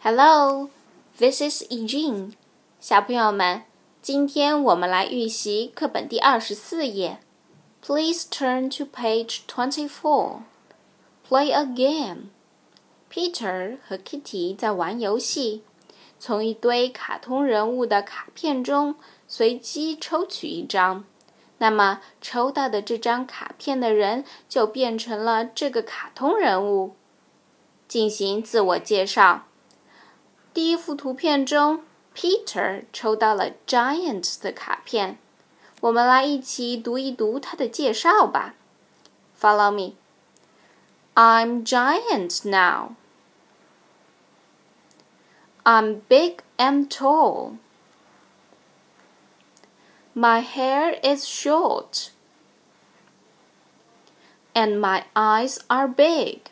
Hello, this is Eugene。小朋友们，今天我们来预习课本第二十四页。Please turn to page twenty-four. Play a game. Peter 和 Kitty 在玩游戏，从一堆卡通人物的卡片中随机抽取一张。那么，抽到的这张卡片的人就变成了这个卡通人物。进行自我介绍。第一幅图片中，Peter 抽到了 Giant 的卡片。我们来一起读一读他的介绍吧。Follow me. I'm giant now. I'm big and tall. My hair is short. And my eyes are big.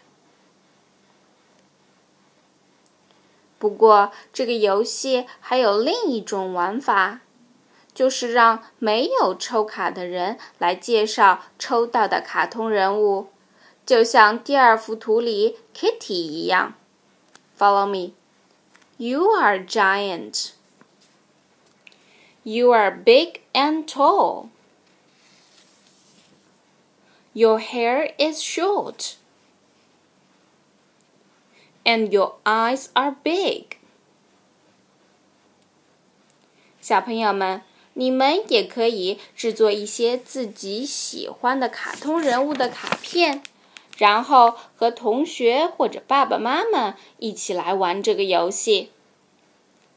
不过，这个游戏还有另一种玩法，就是让没有抽卡的人来介绍抽到的卡通人物，就像第二幅图里 Kitty 一样。Follow me. You are giant. You are big and tall. Your hair is short and your eyes are big。小朋友们，你们也可以制作一些自己喜欢的卡通人物的卡片，然后和同学或者爸爸妈妈一起来玩这个游戏。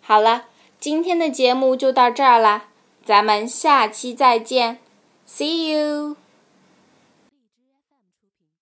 好了，今天的节目就到这儿啦，咱们下期再见，See you。